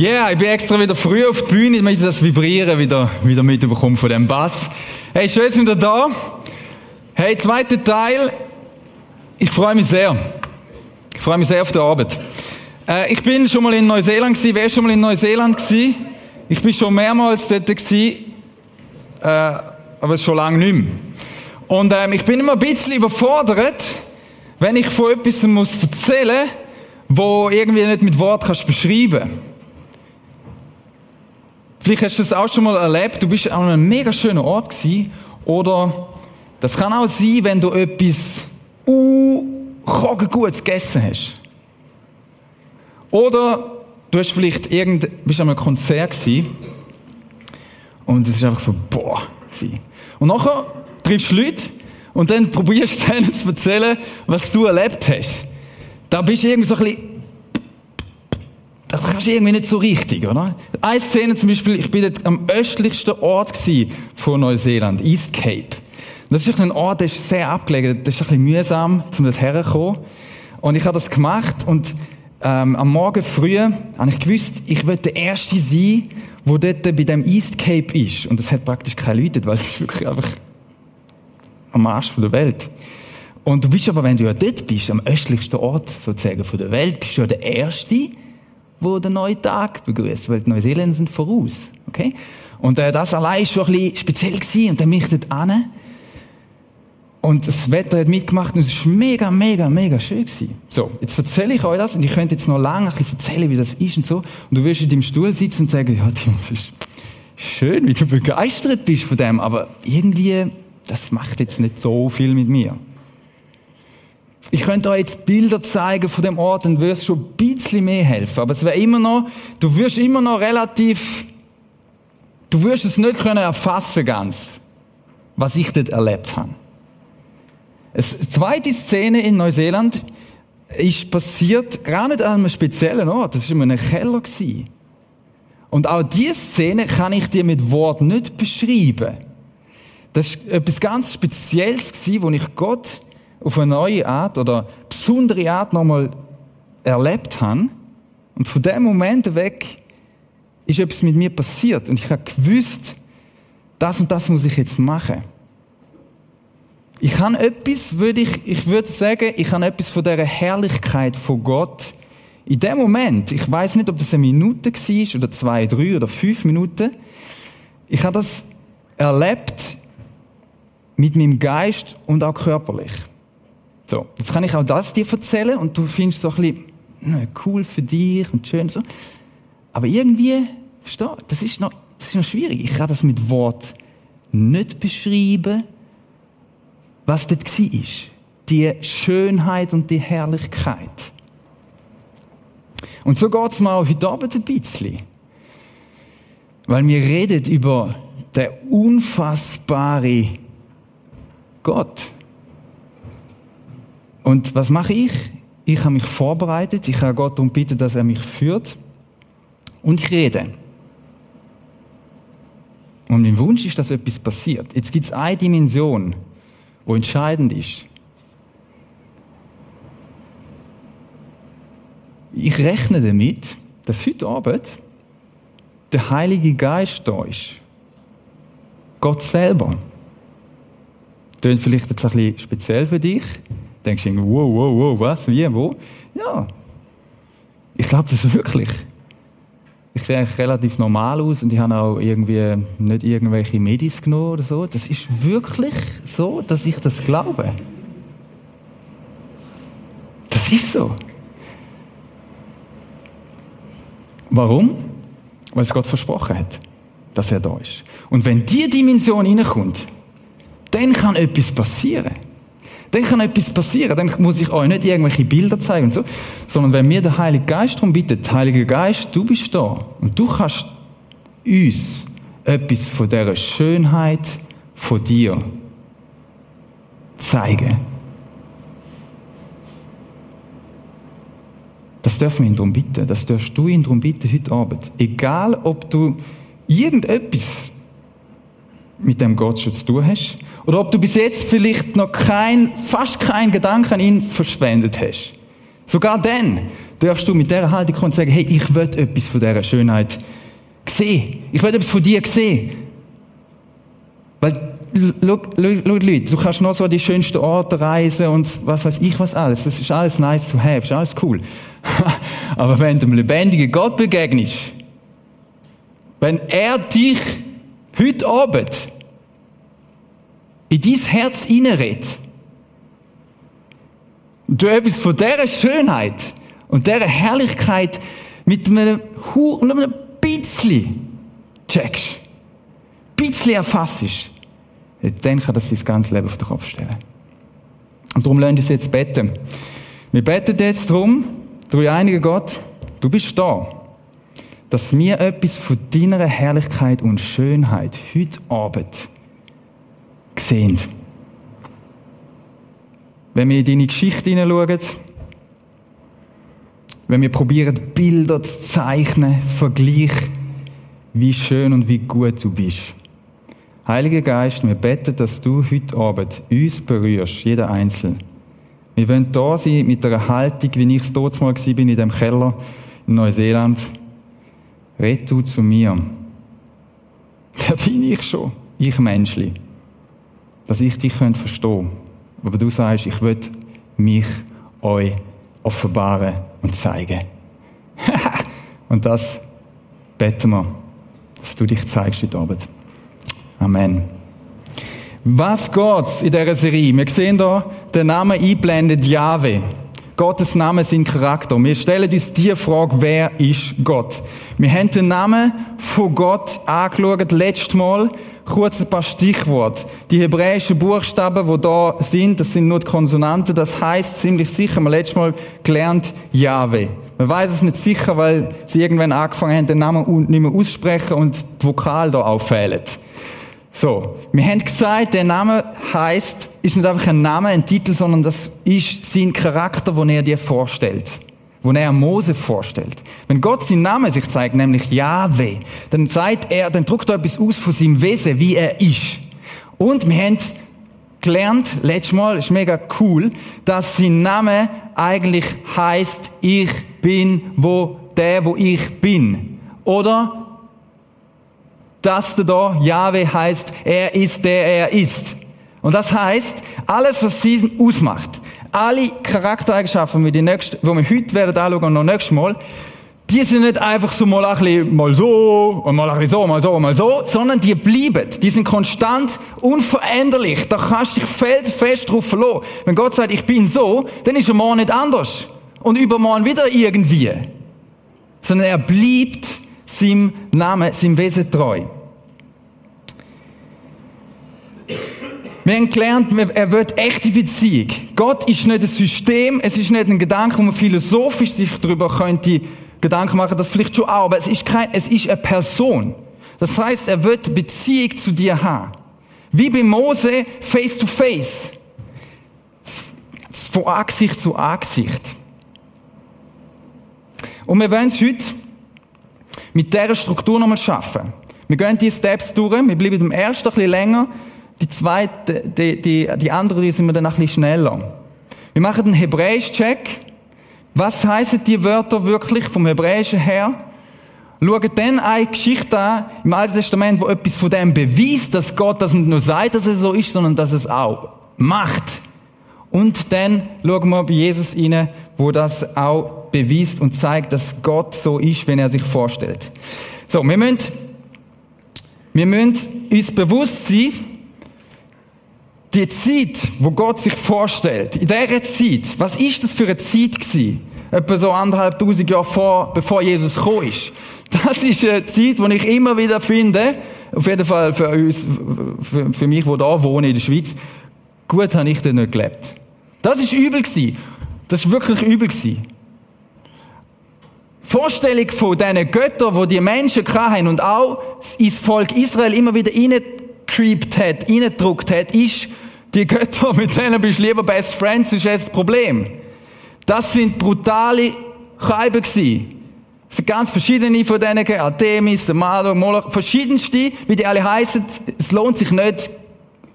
Yeah, ich bin extra wieder früh auf die Bühne, damit ich das Vibrieren wieder, wieder mitbekomme von dem Bass. Hey, schön, sind wir da. Hey, zweiter Teil. Ich freue mich sehr. Ich freue mich sehr auf die Arbeit. Äh, ich bin schon mal in Neuseeland gewesen. Wer ist schon mal in Neuseeland gewesen? Ich bin schon mehrmals dort gewesen, äh, aber schon lange nicht mehr. Und ähm, ich bin immer ein bisschen überfordert, wenn ich von etwas erzählen muss, wo irgendwie nicht mit Wort kannst beschreiben Vielleicht hast du das auch schon mal erlebt, du bist an einem mega schönen Ort gewesen, oder das kann auch sein, wenn du etwas uh, Gutes gegessen hast. Oder du hast vielleicht irgend, bist an einem Konzert gewesen, und es ist einfach so, boah, gewesen. Und nachher triffst du Leute, und dann probierst du denen zu erzählen, was du erlebt hast. Da bist du irgendwie so ein bisschen das kannst du irgendwie nicht so richtig, oder? Eine Szene zum Beispiel, ich bin jetzt am östlichsten Ort von Neuseeland, East Cape. Das ist ein Ort, der ist sehr abgelegen, das ist ein bisschen mühsam, um das herzukommen. Und ich habe das gemacht und ähm, am Morgen früh habe ich gewusst, ich will der Erste sein, der dort bei dem East Cape ist. Und das hat praktisch keine Leute, weil es ist wirklich einfach am Arsch der Welt. Und du bist aber, wenn du ja dort bist, am östlichsten Ort sozusagen von der Welt, bist du ja der Erste, wo den neuen Tag begrüßt, weil die Neuseeländer sind voraus. Okay? Und äh, das allein ist schon ein bisschen speziell gewesen. Und dann bin ich dort an. Und das Wetter hat mitgemacht und es war mega, mega, mega schön gewesen. So, jetzt erzähle ich euch das und ich könnte jetzt noch lange ein erzählen, wie das ist und so. Und du wirst in deinem Stuhl sitzen und sagen, ja, Tim, das ist schön, wie du begeistert bist von dem, aber irgendwie, das macht jetzt nicht so viel mit mir. Ich könnte euch jetzt Bilder zeigen von dem Ort, dann würde es schon ein bisschen mehr helfen. Aber es wäre immer noch, du wirst immer noch relativ, du wirst es nicht können erfassen ganz, was ich dort erlebt habe. Eine zweite Szene in Neuseeland ist passiert, gar nicht an einem speziellen Ort, das war in einem Keller. Und auch diese Szene kann ich dir mit Wort nicht beschreiben. Das war etwas ganz Spezielles, wo ich Gott auf eine neue Art oder besondere Art nochmal erlebt habe. Und von dem Moment weg ist etwas mit mir passiert. Und ich habe gewusst, das und das muss ich jetzt machen. Ich habe etwas, würde ich, ich würde sagen, ich habe etwas von dieser Herrlichkeit von Gott in dem Moment, ich weiß nicht, ob das eine Minute war oder zwei, drei oder fünf Minuten, ich habe das erlebt mit meinem Geist und auch körperlich. So, jetzt kann ich auch das dir erzählen und du findest so ein bisschen cool für dich und schön so. Aber irgendwie, versteh, das ist noch, das ist noch schwierig. Ich kann das mit Wort nicht beschreiben, was dort war. Die Schönheit und die Herrlichkeit. Und so geht es mir auch heute Abend ein bisschen. Weil wir reden über den unfassbare Gott. Und was mache ich? Ich habe mich vorbereitet, ich habe Gott darum bitten, dass er mich führt und ich rede. Und mein Wunsch ist, dass etwas passiert. Jetzt gibt es eine Dimension, wo entscheidend ist. Ich rechne damit, dass heute Abend der Heilige Geist da ist. Gott selber. Das vielleicht jetzt ein bisschen speziell für dich denkst du, wow, wow, wow, was, wie, wo? Ja, ich glaube das wirklich. Ich sehe eigentlich relativ normal aus und ich habe auch irgendwie nicht irgendwelche Medis genommen oder so. Das ist wirklich so, dass ich das glaube. Das ist so. Warum? Weil es Gott versprochen hat, dass er da ist. Und wenn die Dimension reinkommt, dann kann etwas passieren. Dann kann etwas passieren. Dann muss ich euch nicht irgendwelche Bilder zeigen und so. Sondern wenn mir der Heilige Geist darum bittet, Heiliger Geist, du bist da. Und du kannst uns etwas von dieser Schönheit von dir zeigen. Das dürfen wir ihn darum bitten. Das darfst du ihn darum bitten heute Abend. Egal, ob du irgendetwas mit dem Gott schon zu tun hast. Oder ob du bis jetzt vielleicht noch kein, fast keinen Gedanken an ihn verschwendet hast. Sogar dann darfst du mit dieser Haltung kommen und sagen, hey, ich will etwas von dieser Schönheit sehen. Ich will etwas von dir sehen. Weil, schau, Leute, du kannst noch so an die schönsten Orte reisen und was weiß ich was alles. Das ist alles nice to have, ist alles cool. Aber wenn du dem lebendigen Gott begegnest, wenn er dich heute Abend in dein Herz hineinredet, und du etwas von dieser Schönheit und dieser Herrlichkeit mit einem, Hu und einem bisschen checkst, ein bisschen erfasst, dann kann das sein ganzes Leben auf den Kopf stellen. Und darum lernen wir uns jetzt beten. Wir beten jetzt darum, durch einigen Gott, du bist da, dass wir etwas von deiner Herrlichkeit und Schönheit heute Abend sehen. Wenn wir in deine Geschichte hineinschauen, wenn wir probieren, Bilder zu zeichnen, Vergleich, wie schön und wie gut du bist. Heiliger Geist, wir beten, dass du heute Abend uns berührst, jeder Einzelne. Wir wollen da sein mit einer Haltung, wie ich es dort mal bin in dem Keller in Neuseeland. Red du zu mir. Wer bin ich schon? Ich Menschli. Dass ich dich verstehen. Aber du sagst, ich will mich euch offenbaren und zeigen. und das beten wir, dass du dich zeigst heute Abend. Amen. Was geht's in dieser Serie? Wir sehen hier den Namen einblendet Jahwe. Gottes Name sind Charakter. Wir stellen uns die Frage, wer ist Gott? Wir haben den Namen von Gott angeschaut, letztes Mal. Kurz ein paar Stichworte. Die hebräischen Buchstaben, die da sind, das sind nur die Konsonanten. Das heißt ziemlich sicher, wir letztes Mal gelernt, Jahwe. Man weiß es nicht sicher, weil sie irgendwann angefangen haben, den Namen nicht mehr aussprechen und die Vokal da auffällen. So, wir haben gesagt, der Name heißt, ist nicht einfach ein Name, ein Titel, sondern das ist sein Charakter, den er dir vorstellt. Wo er Mose vorstellt. Wenn Gott seinen Namen sich zeigt, nämlich Yahweh, dann sagt er, dann druckt er etwas aus von seinem Wesen, wie er ist. Und wir haben gelernt, letztes Mal, ist mega cool, dass sein Name eigentlich heißt, ich bin wo der, wo ich bin. Oder das da, Jahwe heißt, er ist der er ist. Und das heißt, alles, was diesen ausmacht, alle Charaktereigenschaften, die, die, nächste, die wir heute werden anschauen und noch nächstes Mal, die sind nicht einfach so mal ein bisschen mal so und mal ein bisschen so, mal so, mal so, sondern die bleiben. Die sind konstant, unveränderlich. Da kannst du dich fest drauf verlassen. Wenn Gott sagt, ich bin so, dann ist er morgen nicht anders. Und übermorgen wieder irgendwie. Sondern er bleibt seinem Namen, seinem Wesen treu. Wir haben gelernt, er wird echte Beziehung. Gott ist nicht ein System, es ist nicht ein Gedanke, wo man philosophisch sich darüber könnte Gedanken machen, das vielleicht schon auch, aber es ist kein, es ist eine Person. Das heißt, er wird Beziehung zu dir haben. Wie bei Mose, face to face. Von Angesicht zu Angesicht. Und wir wollen es heute mit dieser Struktur nochmal schaffen. Wir gehen die Steps durch, wir bleiben im ersten ein bisschen länger, die zweite, die, die, die andere, die sind wir dann ein bisschen schneller. Wir machen einen Hebräisch-Check. Was heißen die Wörter wirklich vom Hebräischen her? Schauen dann eine Geschichte an im Alten Testament, wo etwas von dem beweist, dass Gott das nicht nur sagt, dass es so ist, sondern dass es auch macht. Und dann schauen wir bei Jesus rein, wo das auch beweist und zeigt, dass Gott so ist, wenn er sich vorstellt. So, wir müssen, wir müssen uns bewusst sein, die Zeit, wo Gott sich vorstellt, in dieser Zeit, was ist das für eine Zeit gewesen? Etwa so anderthalb tausend Jahre vor, bevor Jesus gekommen ist. Das ist eine Zeit, die ich immer wieder finde, auf jeden Fall für uns, für, für mich, wo da wohne in der Schweiz, gut habe ich da nicht gelebt. Das ist übel gewesen. Das ist wirklich übel gewesen. Vorstellung von diesen Göttern, wo die Menschen hatten und auch ins Volk Israel immer wieder reingecreept hat, reingedruckt hat, ist, die Götter, mit denen bist du lieber Best Friends, ist das Problem. Das sind brutale Scheiben gewesen. Es sind ganz verschiedene von denen, Artemis, Marduk, Moloch, verschiedenste, wie die alle heißen. Es lohnt sich nicht,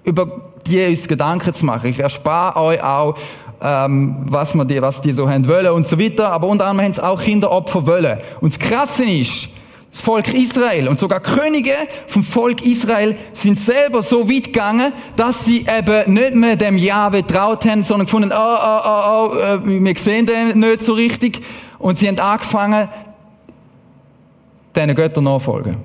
über die uns Gedanken zu machen. Ich erspare euch auch ähm, was, man die, was die so haben wollen und so weiter. Aber unter anderem haben sie auch Kinderopfer wollen. Und das Krasse ist, das Volk Israel und sogar Könige vom Volk Israel sind selber so weit gegangen, dass sie eben nicht mehr dem Jahwe traut haben, sondern gefunden, oh, oh, oh, oh, äh, wir sehen den nicht so richtig. Und sie haben angefangen, diesen Göttern nachfolgen.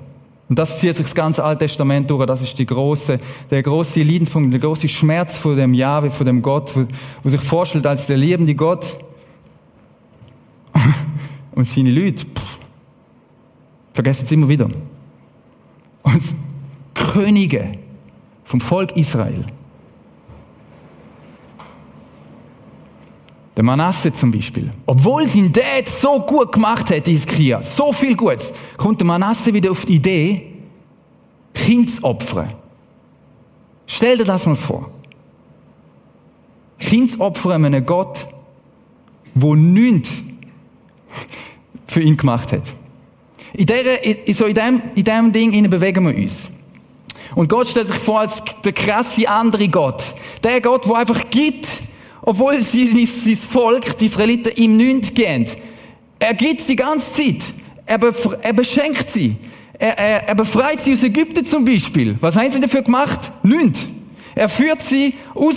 Und das zieht sich das ganze Alte Testament durch. Das ist die große, der große Leidenspunkt, der große Schmerz von dem Jahwe, von dem Gott, wo sich vorstellt als der liebende Gott. Und seine Leute, pff, vergessen es immer wieder. Und Könige vom Volk Israel. Der Manasse zum Beispiel. Obwohl sein Dad so gut gemacht hat, Hiskia, so viel Gutes, kommt der Manasse wieder auf die Idee, Kind zu opfern. Stell dir das mal vor. Kind zu opfern einem Gott, wo nichts für ihn gemacht hat. In, der, so in, dem, in dem Ding bewegen wir uns. Und Gott stellt sich vor als der krasse andere Gott. Der Gott, der einfach gibt, obwohl sein, sein Volk, die Israeliten, ihm nichts geben. Er gibt die ganze Zeit. Er, er beschenkt sie. Er, er, er befreit sie aus Ägypten zum Beispiel. Was haben sie dafür gemacht? Nichts. Er führt sie raus.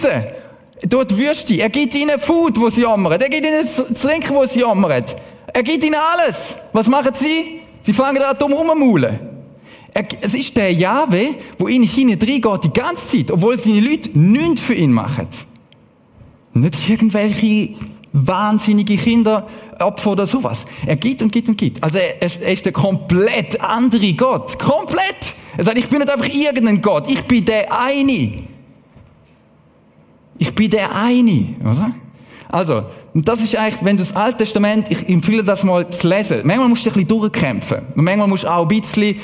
Dort Wüste. Er gibt ihnen Food, wo sie jammern. Er gibt ihnen zu trinken, wo sie jammern. Er gibt ihnen alles. Was machen sie? Sie fangen da dumm rumzumaulen. Es ist der Jahwe, wo ihnen hinein geht die ganze Zeit, obwohl seine Leute nichts für ihn machen. Nicht irgendwelche wahnsinnige Kinderopfer oder sowas. Er gibt und gibt und gibt. Also er, er ist der komplett andere Gott. Komplett! Er sagt, ich bin nicht einfach irgendein Gott. Ich bin der eine. Ich bin der eine, oder? Also, das ist eigentlich, wenn du das Alte Testament, ich empfehle das mal zu lesen. Manchmal musst du ein bisschen durchkämpfen. Und manchmal musst du auch ein bisschen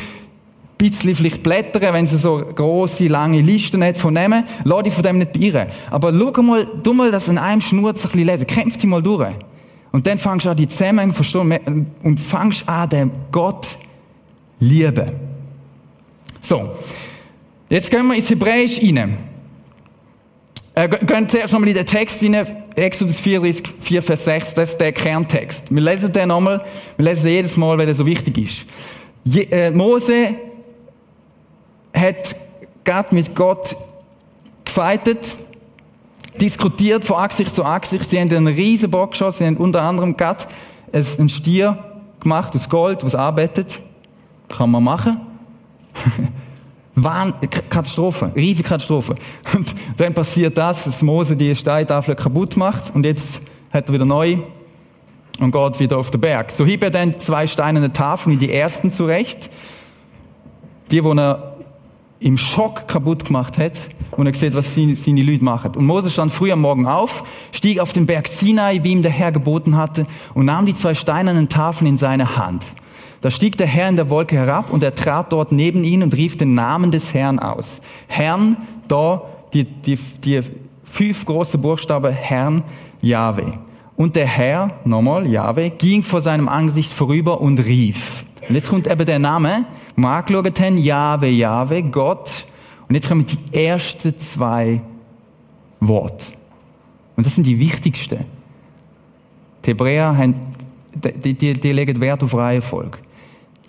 bisschen vielleicht blättern, wenn sie so große lange Listen hat von nehmen, lass dich von dem nicht beirren. Aber schau mal, du mal das in einem Schnurz ein bisschen lesen, kämpf dich mal durch. Und dann fangst du an, die Zusammenhänge verstehen und fangst an, den Gott lieben. So. Jetzt gehen wir ins Hebräisch rein. Äh, gehen zuerst nochmal in den Text rein, Exodus 34, 4, Vers 6, das ist der Kerntext. Wir lesen den nochmal, wir lesen jedes Mal, weil er so wichtig ist. Je, äh, Mose hat Gott mit Gott gefeitet, diskutiert von Angesicht zu Angesicht. Sie haben einen riesen Bock geschossen. Sie haben unter anderem Gott einen Stier gemacht aus Gold, was arbeitet. Kann man machen. Wahn, Katastrophe, riesige Katastrophe. Und dann passiert das, dass Mose die Steintafel kaputt macht und jetzt hat er wieder neu und geht wieder auf den Berg. So hieb er dann zwei steinerne Tafeln, die ersten zurecht, die, wo er im Schock kaputt gemacht hat und er sieht, was seine, seine Leute machen. Und Moses stand früh am Morgen auf, stieg auf den Berg Sinai, wie ihm der Herr geboten hatte, und nahm die zwei steinernen Tafeln in seine Hand. Da stieg der Herr in der Wolke herab und er trat dort neben ihn und rief den Namen des Herrn aus. Herrn, da die, die, die fünf große Buchstaben Herrn, Yahweh. Und der Herr, nochmal, Yahweh, ging vor seinem Angesicht vorüber und rief. Und jetzt kommt eben der Name, angeschaut haben, Jahwe, Jahwe, Gott. Und jetzt kommen die ersten zwei Worte. Und das sind die wichtigsten. Die Hebräer haben, die, die, die legen Wert auf Reihenfolge.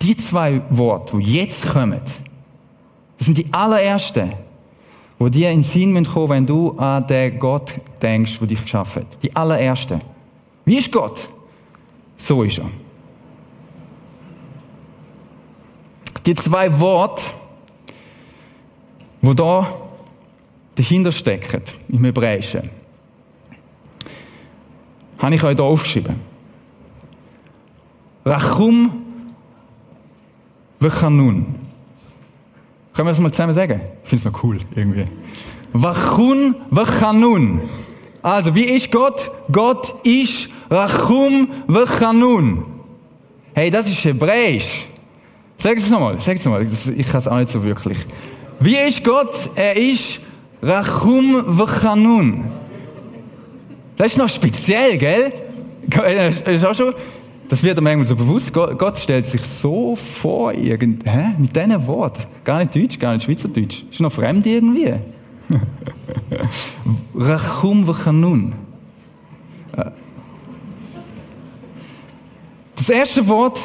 Die zwei Worte, die jetzt kommen, das sind die allerersten, wo dir in den Sinn kommen, wenn du an den Gott denkst, der dich geschaffen hat. Die allerersten. Wie ist Gott? So ist er. Die zwei Worte, wo da dahinter stecken, im Hebräischen, habe ich euch hier aufgeschrieben. Rachum v'chanun. Können wir das mal zusammen sagen? Ich finde es noch cool, irgendwie. Rachum v'chanun. Also, wie ist Gott? Gott ist Rachum v'chanun. Hey, das ist Hebräisch. Sag es nochmal, sag es nochmal. Ich kann es auch nicht so wirklich. Wie ist Gott? Er ist Rachum v'chanun. Das ist noch speziell, gell? Das ist auch schon, das wird einem manchmal so bewusst. Gott stellt sich so vor, irgend, hä? mit diesen Wort, Gar nicht Deutsch, gar nicht Schweizerdeutsch. Ist noch fremd irgendwie. Rachum nun. Äh. Das erste Wort,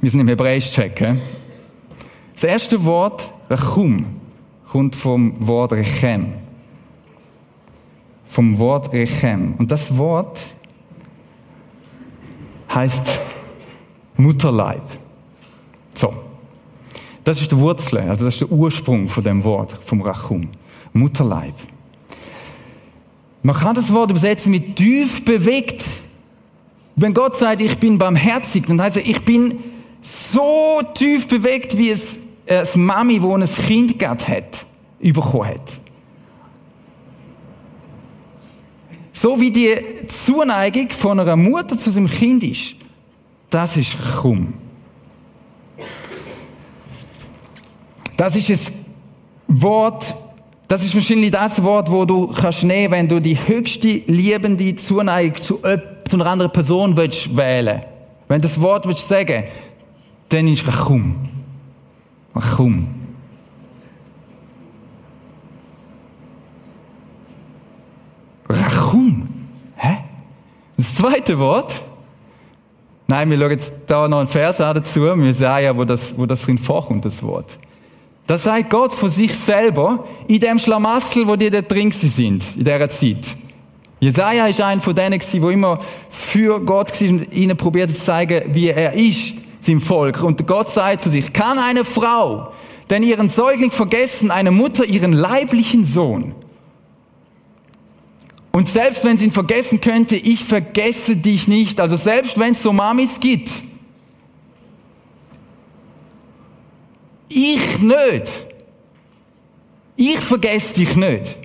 wir sind im Hebräisch-Check, das erste Wort, Rachum, kommt vom Wort Rechem. Vom Wort Rechem. Und das Wort heißt Mutterleib. So. Das ist die Wurzel, also das ist der Ursprung von dem Wort, vom Rachum. Mutterleib. Man kann das Wort übersetzen mit tief bewegt. Wenn Gott sagt, ich bin barmherzig, dann heißt er, ich bin so tief bewegt, wie es äh, eine Mami, wo ein Kind gehabt hat, bekommen hat. So wie die Zuneigung von einer Mutter zu seinem Kind ist, das ist Chum. Das ist ein Wort, das ist wahrscheinlich das Wort, wo du kannst nehmen, wenn du die höchste liebende Zuneigung zu, einer anderen Person willst wählen. Wenn du das Wort willst sagen, dann ist Rachum. Rachum. Rachum. Hä? Das zweite Wort. Nein, wir schauen jetzt da noch einen Vers an dazu, Jesaja, wo das, wo das drin vorkommt, das Wort. Das sagt Gott von sich selber in dem Schlamassel, wo die da drin sind, in dieser Zeit. Jesaja ist einer von denen, der immer für Gott war und ihnen probiert zu zeigen, wie er ist, seinem Volk. Und Gott sagt von sich, kann eine Frau denn ihren Säugling vergessen, eine Mutter ihren leiblichen Sohn? Und selbst wenn sie ihn vergessen könnte, ich vergesse dich nicht. Also selbst wenn es so Mamis gibt, Ich nicht. Ich vergesse dich nicht.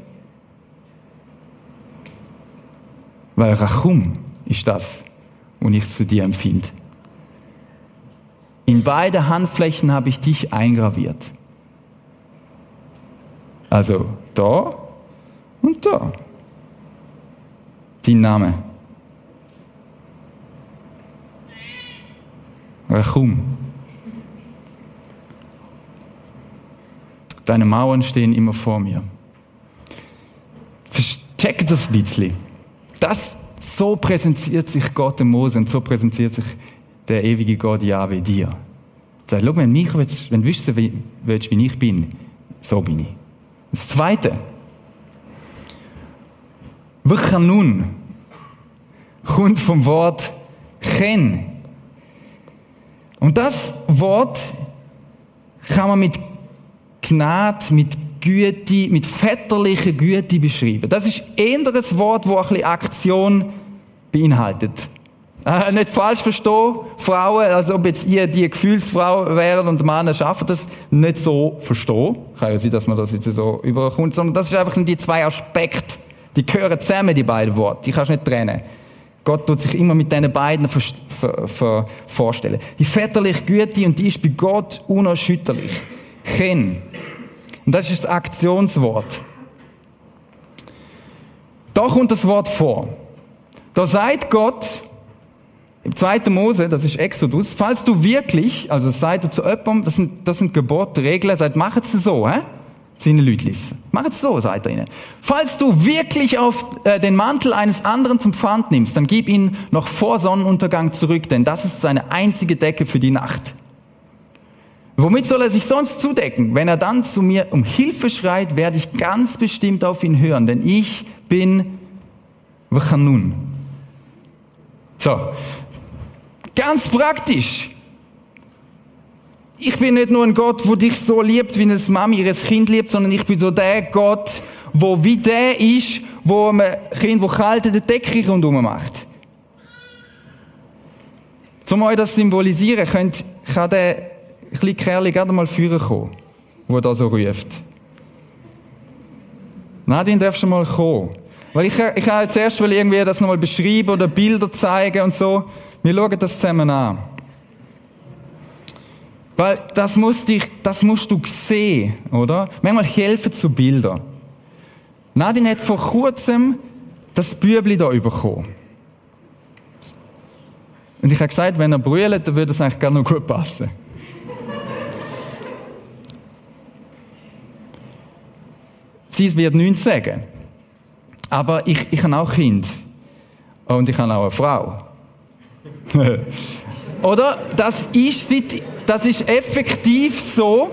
Weil Rachum ist das, was ich zu dir empfinde. In beide Handflächen habe ich dich eingraviert. Also da und da. Dein Name. Rachum. Deine Mauern stehen immer vor mir. Versteck das bisschen. Das, so präsentiert sich Gott dem Mose und so präsentiert sich der ewige Gott Jahwe dir. Sag, schau, wenn, mich willst, wenn du wissen willst, wie ich bin, so bin ich. Das Zweite. Nun kommt vom Wort Chen. Und das Wort kann man mit Gnade, mit Güte, mit väterlicher Güte beschrieben. Das ist eher ein Wort, das ein bisschen Aktion beinhaltet. Äh, nicht falsch verstehen, Frauen, als ob jetzt ihr die Gefühlsfrau wären und Männer schaffen das, nicht so verstehen. Kann ja sein, dass man das jetzt so überkommt, sondern das ist einfach die zwei Aspekte. Die gehören zusammen, die beiden Worte. Die kannst du nicht trennen. Gott tut sich immer mit diesen beiden vorstellen. Die väterliche Güte, und die ist bei Gott unerschütterlich. Chen. Und das ist das Aktionswort. Da kommt das Wort vor. Da sagt Gott, im 2. Mose, das ist Exodus, falls du wirklich, also seid er zu jemandem, das sind, das sind Gebote, Regeln, er sagt, mach es so, hä? Seine Leute Mach es so, sagt er ihnen. Falls du wirklich auf äh, den Mantel eines anderen zum Pfand nimmst, dann gib ihn noch vor Sonnenuntergang zurück, denn das ist seine einzige Decke für die Nacht. Womit soll er sich sonst zudecken? Wenn er dann zu mir um Hilfe schreit, werde ich ganz bestimmt auf ihn hören, denn ich bin Wachanun. So. Ganz praktisch. Ich bin nicht nur ein Gott, wo dich so liebt, wie eine Mami ihres Kind liebt, sondern ich bin so der Gott, wo wie der ist, wo ein Kind, wo kalt den Decke rundherum macht. Zum euch das symbolisieren, könnt, kann der kleine Kerl gerade mal führen kommen, der da so ruft. Nadine, darfst du mal kommen? Weil ich, ich habe jetzt erst irgendwie das nochmal beschreiben oder Bilder zeigen und so. Wir schauen das zusammen an. Weil das, muss dich, das musst du sehen, oder? Manchmal helfen zu Bilder. Nadine hat vor kurzem das Bübli da bekommen. Und ich habe gesagt, wenn er brüllt, dann würde es eigentlich gar noch gut passen. Sie wird nichts sagen. Aber ich, ich habe auch Kind. Und ich habe auch eine Frau. Oder? Das ist, das ist effektiv so.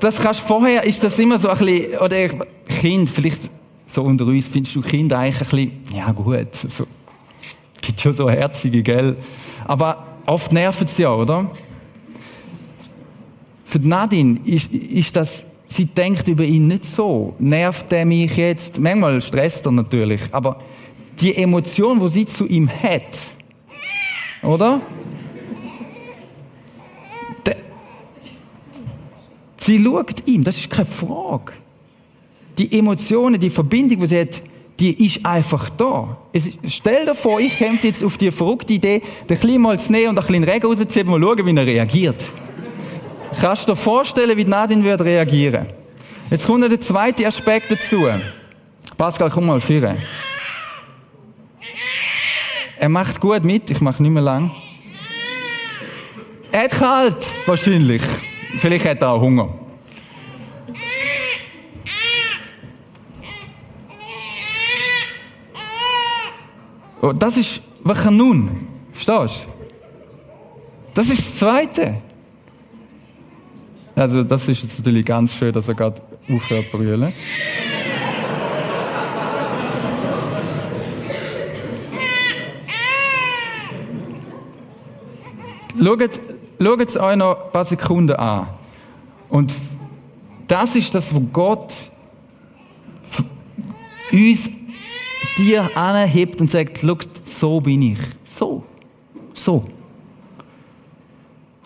Das kannst vorher, ist das immer so ein bisschen, oder Kind, vielleicht so unter uns, findest du Kinder eigentlich ein bisschen, ja gut, so, gibt schon so herzige, gell? Aber oft nerven sie ja, oder? Für Nadine ist, ist das, sie denkt über ihn nicht so. Nervt er mich jetzt? Manchmal stresst er natürlich, aber die Emotion, wo sie zu ihm hat, oder? Sie schaut ihm, das ist keine Frage. Die Emotionen, die Verbindung, die sie hat, die ist einfach da. Es, stell dir vor, ich käme jetzt auf die verrückte Idee, den Kleinen mal zu nehmen und ein bisschen Regen rauszuziehen, mal schauen, wie er reagiert. Kannst du dir vorstellen, wie Nadine wird reagieren? Jetzt kommt noch der zweite Aspekt dazu. Pascal, komm mal führen. Er macht gut mit, ich mache nicht mehr lang. Er hat kalt, wahrscheinlich. Vielleicht hat er auch Hunger. Oh, das ist, was kann nun? Verstehst du? Das ist das Zweite. Also, das ist jetzt natürlich ganz schön, dass er gerade aufhört zu brüllen. Schaut, schaut es euch noch ein paar Sekunden an. Und das ist das, wo Gott uns dir anhebt und sagt, schaut, so bin ich. So. So.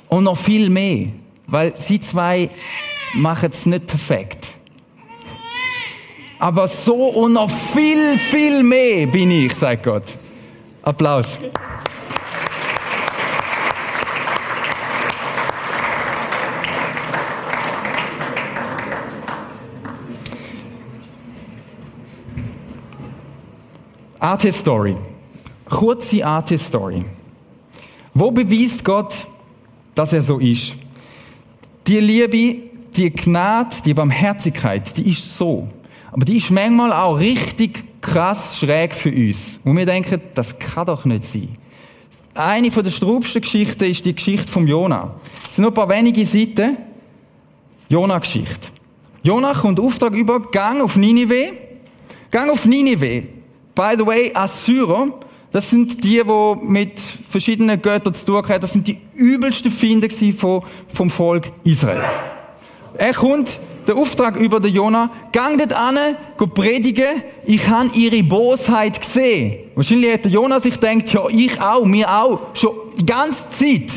Und noch viel mehr. Weil sie zwei machen es nicht perfekt. Aber so und noch viel, viel mehr bin ich, sagt Gott. Applaus. AT-Story. Kurze AT-Story. Wo beweist Gott, dass er so ist? Die Liebe, die Gnade, die Barmherzigkeit, die ist so. Aber die ist manchmal auch richtig krass schräg für uns. Und wir denken, das kann doch nicht sein. Eine von der strubsten Geschichten ist die Geschichte von Jona. Es sind nur ein paar wenige Seiten. Jona-Geschichte. Jona kommt Auftrag über, gang auf Ninive. Gang auf Ninive. By the way, Assyrer, das sind die, die mit verschiedenen Göttern zu tun haben. Das sind die übelsten Finder vom Volk Israel. Er kommt, der Auftrag über den Jona, gang dort an, go predigen, ich habe ihre Bosheit gesehen. Wahrscheinlich hat der Jona sich gedacht, ja, ich auch, mir auch, schon die ganze Zeit.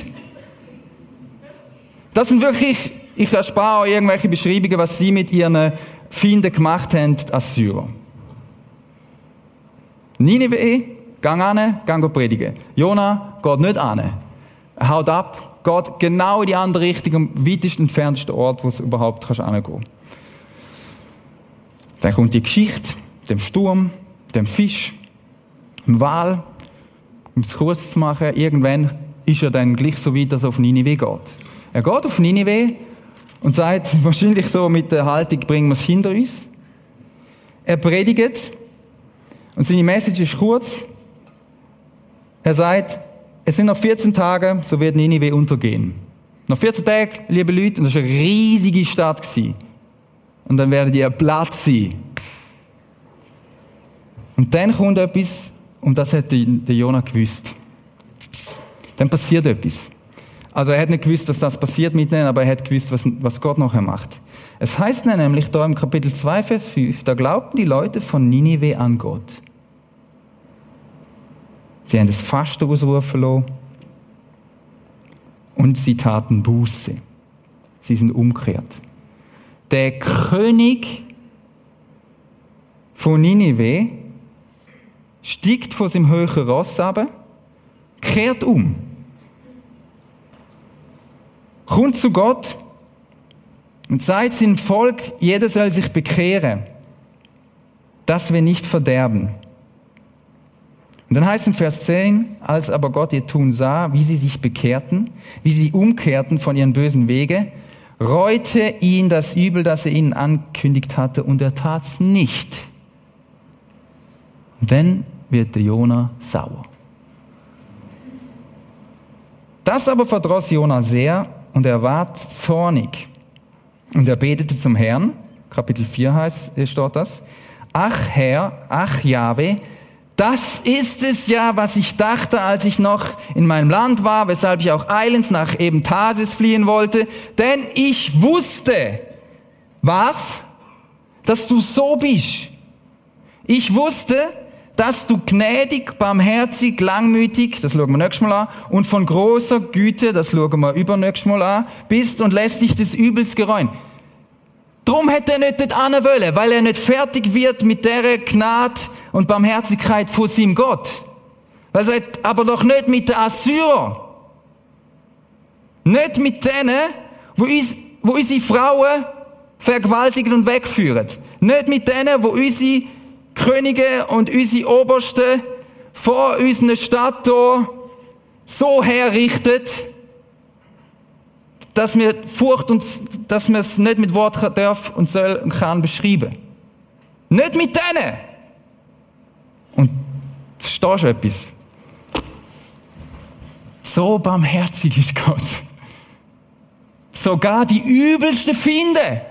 Das sind wirklich, ich erspare euch irgendwelche Beschreibungen, was sie mit ihren Finden gemacht haben, Assyrer. Nineveh, gang an, gang predigen. Jona geht nicht an. Er haut ab, geht genau in die andere Richtung, am weitest entferntesten Ort, wo es überhaupt kannst hingehen Dann kommt die Geschichte, dem Sturm, dem Fisch, dem Wal, um es kurz zu machen, irgendwann ist er dann gleich so weit, dass er auf Nineveh geht. Er geht auf Nineveh und sagt, wahrscheinlich so mit der Haltung, bringen wir es hinter uns. Er predigt und seine Message ist kurz. Er sagt, es sind noch 14 Tage, so wird Ninive untergehen. Noch 14 Tage, liebe Leute, und das war eine riesige Stadt. Gewesen. Und dann werden die Platz sein. Und dann kommt etwas, und das hat der Jonah gewusst. Dann passiert etwas. Also er hat nicht gewusst, dass das passiert mit ihnen, aber er hat gewusst, was, was Gott nachher macht. Es heißt nämlich da im Kapitel 2, Vers 5, da glaubten die Leute von Ninive an Gott. Sie haben das Fasten ausrufen lassen. Und sie taten Buße. Sie sind umgekehrt. Der König von Ninive steigt von seinem höheren Ross ab, kehrt um, kommt zu Gott und sagt seinem Volk, jeder soll sich bekehren, dass wir nicht verderben. Und dann heißt in Vers 10, als aber Gott ihr Tun sah, wie sie sich bekehrten, wie sie umkehrten von ihren bösen Wege, reute ihn das Übel, das er ihnen ankündigt hatte, und er tat's nicht. Dann wird der Jona sauer. Das aber verdross Jona sehr und er ward zornig. Und er betete zum Herrn, Kapitel 4 heißt, steht das, Ach Herr, ach Jahwe, das ist es ja, was ich dachte, als ich noch in meinem Land war, weshalb ich auch eilends nach eben Tarsis fliehen wollte. Denn ich wusste, was? Dass du so bist. Ich wusste, dass du gnädig, barmherzig, langmütig, das schauen wir nächstes Mal an, und von großer Güte, das schauen wir übernächstes Mal an, bist und lässt dich des Übels gereuen. Drum hätte er nicht dort wollen, weil er nicht fertig wird mit der Gnade, und Barmherzigkeit vor seinem Gott. Er sagt, aber doch nicht mit den Assyrer. Nicht mit denen, wo, uns, wo unsere Frauen vergewaltigen und wegführen. Nicht mit denen, wo unsere Könige und unsere Obersten vor unserer Stadt hier so herrichtet, dass wir Furcht und, dass wir es nicht mit Worten darf und soll und kann beschreiben. Nicht mit denen. Und verstehst du etwas? So barmherzig ist Gott. Sogar die übelsten finden,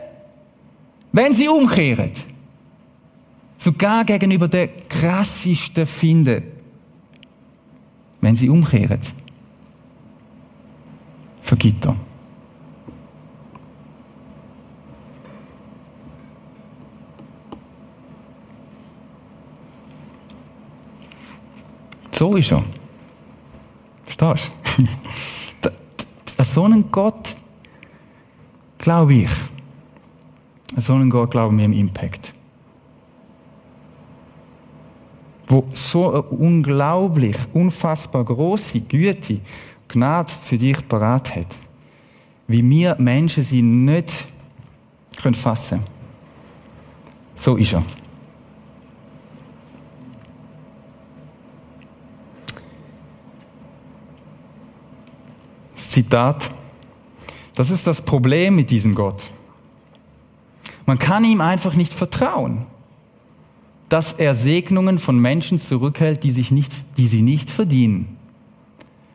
wenn sie umkehren. Sogar gegenüber der krassesten finden, wenn sie umkehren. Vergibt er. So ist er. Verstehst du? So einen Gott glaube ich. An so einen Gott glauben wir im Impact. Wo so eine unglaublich, unfassbar große Güte, Gnade für dich parat hat. Wie wir Menschen sie nicht können fassen. So ist er. Zitat. Das ist das Problem mit diesem Gott. Man kann ihm einfach nicht vertrauen, dass er Segnungen von Menschen zurückhält, die, sich nicht, die sie nicht verdienen.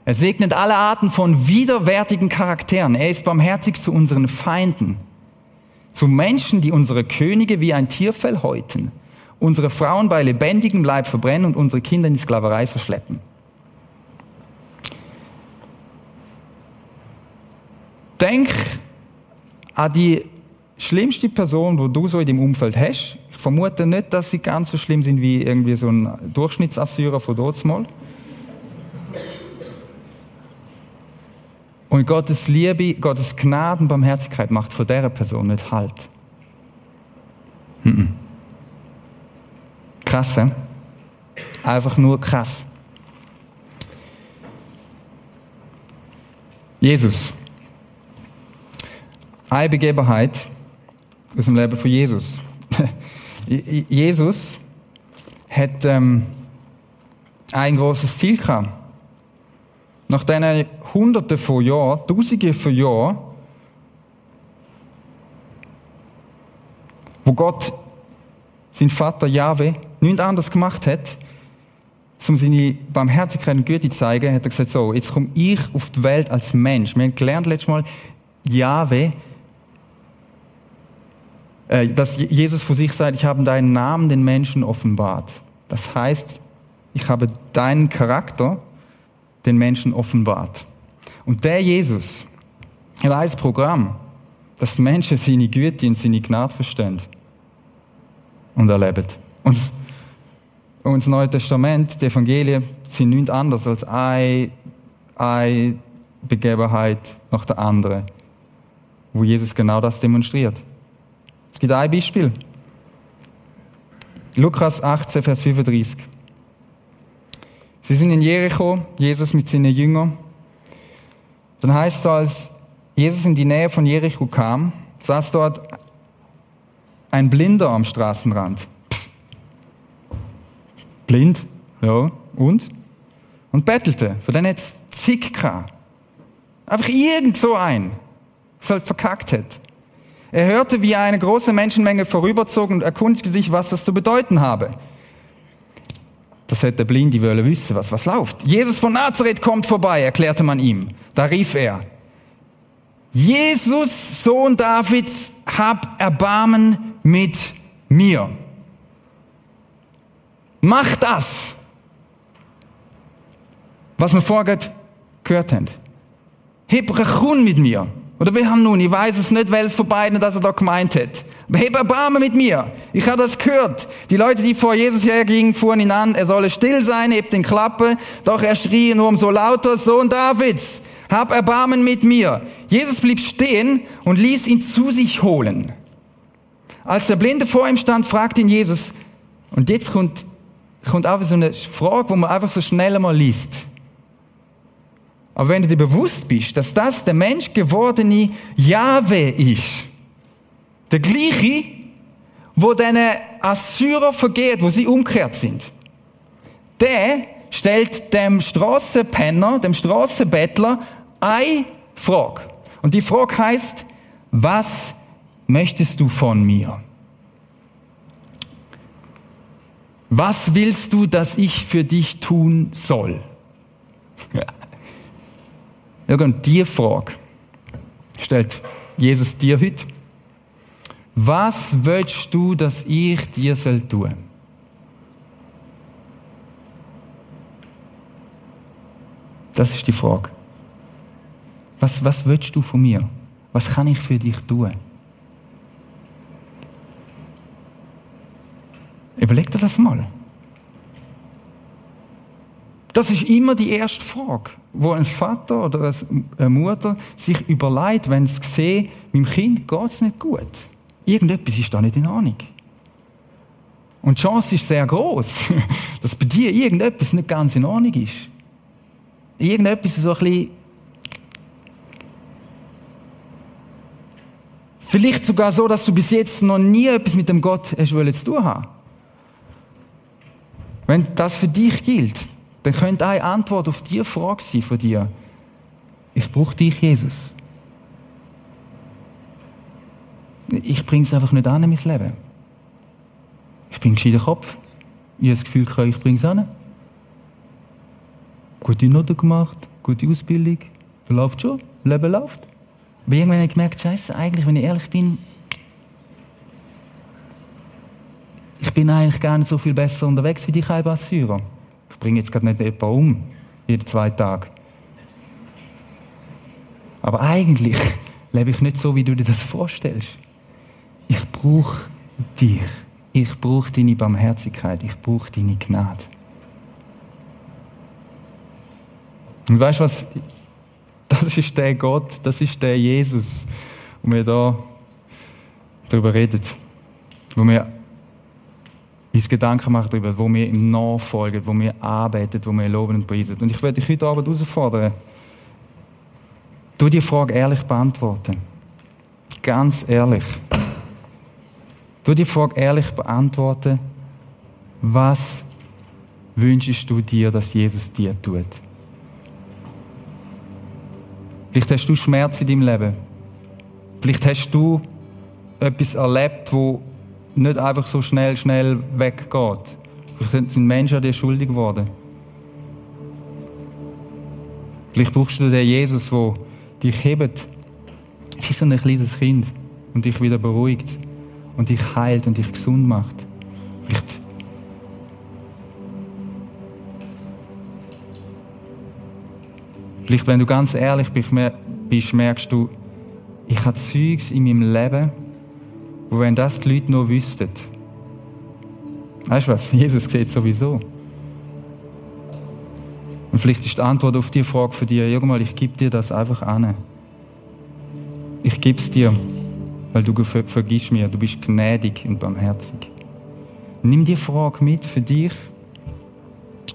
Er segnet alle Arten von widerwärtigen Charakteren. Er ist barmherzig zu unseren Feinden, zu Menschen, die unsere Könige wie ein Tierfell häuten, unsere Frauen bei lebendigem Leib verbrennen und unsere Kinder in die Sklaverei verschleppen. Denk an die schlimmste Person, die du so in deinem Umfeld hast. Ich vermute nicht, dass sie ganz so schlimm sind wie irgendwie so ein Durchschnittsassyrer von dort mal. Und Gottes Liebe, Gottes Gnaden, Barmherzigkeit macht von dieser Person nicht Halt. Krass, he? Einfach nur krass. Jesus eine Begebenheit aus dem Leben von Jesus. Jesus hat ähm, ein großes Ziel gehabt. Nach diesen Hunderten von Jahren, Tausenden von Jahren, wo Gott, sein Vater Jahwe, nichts anderes gemacht hat, um seine Barmherzigkeit und Güte zu zeigen, hat er gesagt, so, jetzt komme ich auf die Welt als Mensch. Wir haben gelernt letztes Mal, Jahwe äh, dass Jesus vor sich sagt, ich habe deinen Namen den Menschen offenbart. Das heißt, ich habe deinen Charakter den Menschen offenbart. Und der Jesus, er ein Programm, dass Menschen seine Güte und seine Gnade verstehen und erleben. Und, und das Neue Testament, die Evangelien, sind nichts anderes als eine, eine Begebenheit nach der anderen, wo Jesus genau das demonstriert. Es gibt ein Beispiel. Lukas 18, Vers 35. Sie sind in Jericho, Jesus mit seinen Jüngern. Dann heißt es, als Jesus in die Nähe von Jericho kam, saß dort ein Blinder am Straßenrand. Blind, ja, und? Und bettelte. Von denen hat es zig gehabt. Einfach irgend so ein, was halt verkackt hat. Er hörte, wie eine große Menschenmenge vorüberzog und erkundigte sich, was das zu bedeuten habe. Das hätte der Blinde wollen wissen, was, was läuft. Jesus von Nazareth kommt vorbei, erklärte man ihm. Da rief er, Jesus, Sohn Davids, hab Erbarmen mit mir. Mach das, was wir vorher gehört haben. Heb mit mir. Oder wir haben nun, ich weiß es nicht, welches von beiden das er da gemeint hat. Aber heb Erbarmen mit mir. Ich habe das gehört. Die Leute, die vor Jesus hergingen, fuhren ihn an, er solle still sein, hebt den Klappe. Doch er schrie nur umso lauter, Sohn Davids, hab Erbarmen mit mir. Jesus blieb stehen und ließ ihn zu sich holen. Als der Blinde vor ihm stand, fragte ihn Jesus, und jetzt kommt, kommt auch so eine Frage, wo man einfach so schnell mal liest. Aber wenn du dir bewusst bist, dass das der Mensch gewordene Jahwe ist, der gleiche, wo deine Assyrer vergeht, wo sie umgekehrt sind, der stellt dem Straßenpenner, dem Straßenbettler eine Frage. Und die Frage heißt, was möchtest du von mir? Was willst du, dass ich für dich tun soll? Irgend die Frage stellt Jesus dir heute. Was willst du, dass ich dir soll tun? Das ist die Frage. Was, was willst du von mir? Was kann ich für dich tun? Überleg dir das mal. Das ist immer die erste Frage, wo ein Vater oder eine Mutter sich überlegt, wenn sie sehen, meinem Kind geht es nicht gut. Irgendetwas ist da nicht in Ahnung. Und die Chance ist sehr groß, dass bei dir irgendetwas nicht ganz in Ordnung ist. Irgendetwas so ein bisschen Vielleicht sogar so, dass du bis jetzt noch nie etwas mit dem Gott hast zu tun haben. Wenn das für dich gilt, dann könnte eine Antwort auf diese Frage sein von dir. Ich brauche dich, Jesus. Ich bringe es einfach nicht an in mein Leben. Ich bin ein gescheiter Kopf. Ich habe das Gefühl, ich bringe es an. Gute Noten gemacht, gute Ausbildung. Läuft schon, Leben läuft. Aber irgendwann habe ich gemerkt, Scheiße, eigentlich, wenn ich ehrlich bin, ich bin eigentlich gar nicht so viel besser unterwegs wie die Kaiba-Syrer bringe jetzt gerade nicht jemanden um, jeden zwei Tage. Aber eigentlich lebe ich nicht so, wie du dir das vorstellst. Ich brauche dich. Ich brauche deine Barmherzigkeit. Ich brauche deine Gnade. Und weißt du was? Das ist der Gott, das ist der Jesus, wo wir da darüber reden. Wo wir uns Gedanken machen darüber, wo wir ihm nachfolgen, wo wir arbeiten, wo wir loben und preisen. Und ich werde dich heute Abend herausfordern, du die Frage ehrlich beantworten. Ganz ehrlich. Du die Frage ehrlich beantworten, was wünschst du dir, dass Jesus dir tut? Vielleicht hast du Schmerz in deinem Leben. Vielleicht hast du etwas erlebt, wo nicht einfach so schnell, schnell weggeht. Vielleicht sind Menschen an dir schuldig geworden. Vielleicht brauchst du den Jesus, der dich hebt, wie so ein kleines Kind und dich wieder beruhigt und dich heilt und dich gesund macht. Vielleicht Vielleicht, wenn du ganz ehrlich bist, merkst du, ich habe Zeugs in meinem Leben, wo wenn das die Leute nur wüssten. Weißt du was? Jesus sieht sowieso. Und vielleicht ist die Antwort auf die Frage für dich, irgendwann, ich gebe dir das einfach an. Ich gebe es dir, weil du ver vergisst mir, du bist gnädig und barmherzig. Nimm die Frage mit für dich.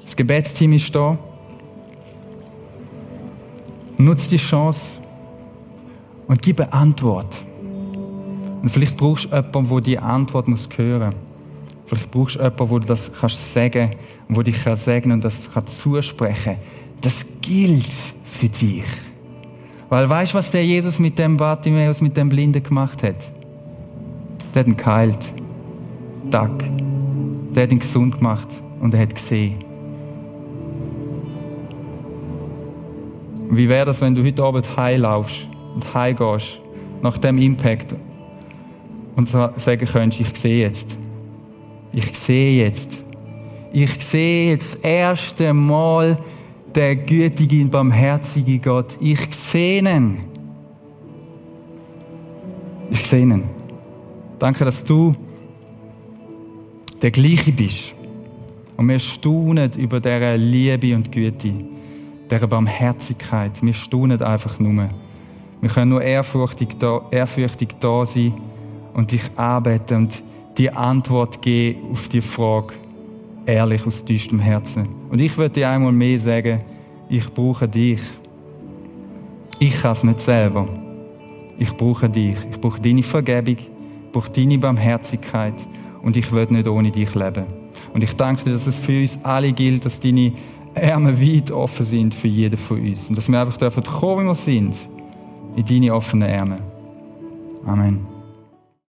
Das Gebetsteam ist da. Nutz die Chance und gib eine Antwort. Und vielleicht brauchst du jemanden, der diese Antwort muss hören muss. Vielleicht brauchst du jemanden, der das kannst sagen und wo dich kann segnen und das kann zusprechen. Das gilt für dich. Weil weißt du, was der Jesus mit dem Bartimäus, mit dem Blinden gemacht hat? Der hat ihn geheilt. Tag. Der hat ihn gesund gemacht und er hat gesehen. Wie wäre das, wenn du heute Abend heimlaufst und heimgehst nach dem Impact und sagen könntest, ich sehe jetzt. Ich sehe jetzt. Ich sehe jetzt das erste Mal der gütige und barmherzige Gott. Ich sehe ihn. Ich sehe ihn. Danke, dass du der gleiche bist. Und wir staunen über diese Liebe und Güte, diese Barmherzigkeit. Wir staunen einfach nur. Wir können nur ehrfürchtig da, ehrfürchtig da sein und dich anbeten und die Antwort geben auf die Frage, ehrlich aus tiefstem Herzen. Und ich würde dir einmal mehr sagen, ich brauche dich. Ich kann es nicht selber. Ich brauche dich. Ich brauche deine Vergebung. Ich brauche deine Barmherzigkeit. Und ich will nicht ohne dich leben. Und ich danke dir, dass es für uns alle gilt, dass deine Arme weit offen sind für jeden von uns. Und dass wir einfach dürfen kommen, wie wir sind, in deine offenen Arme. Amen.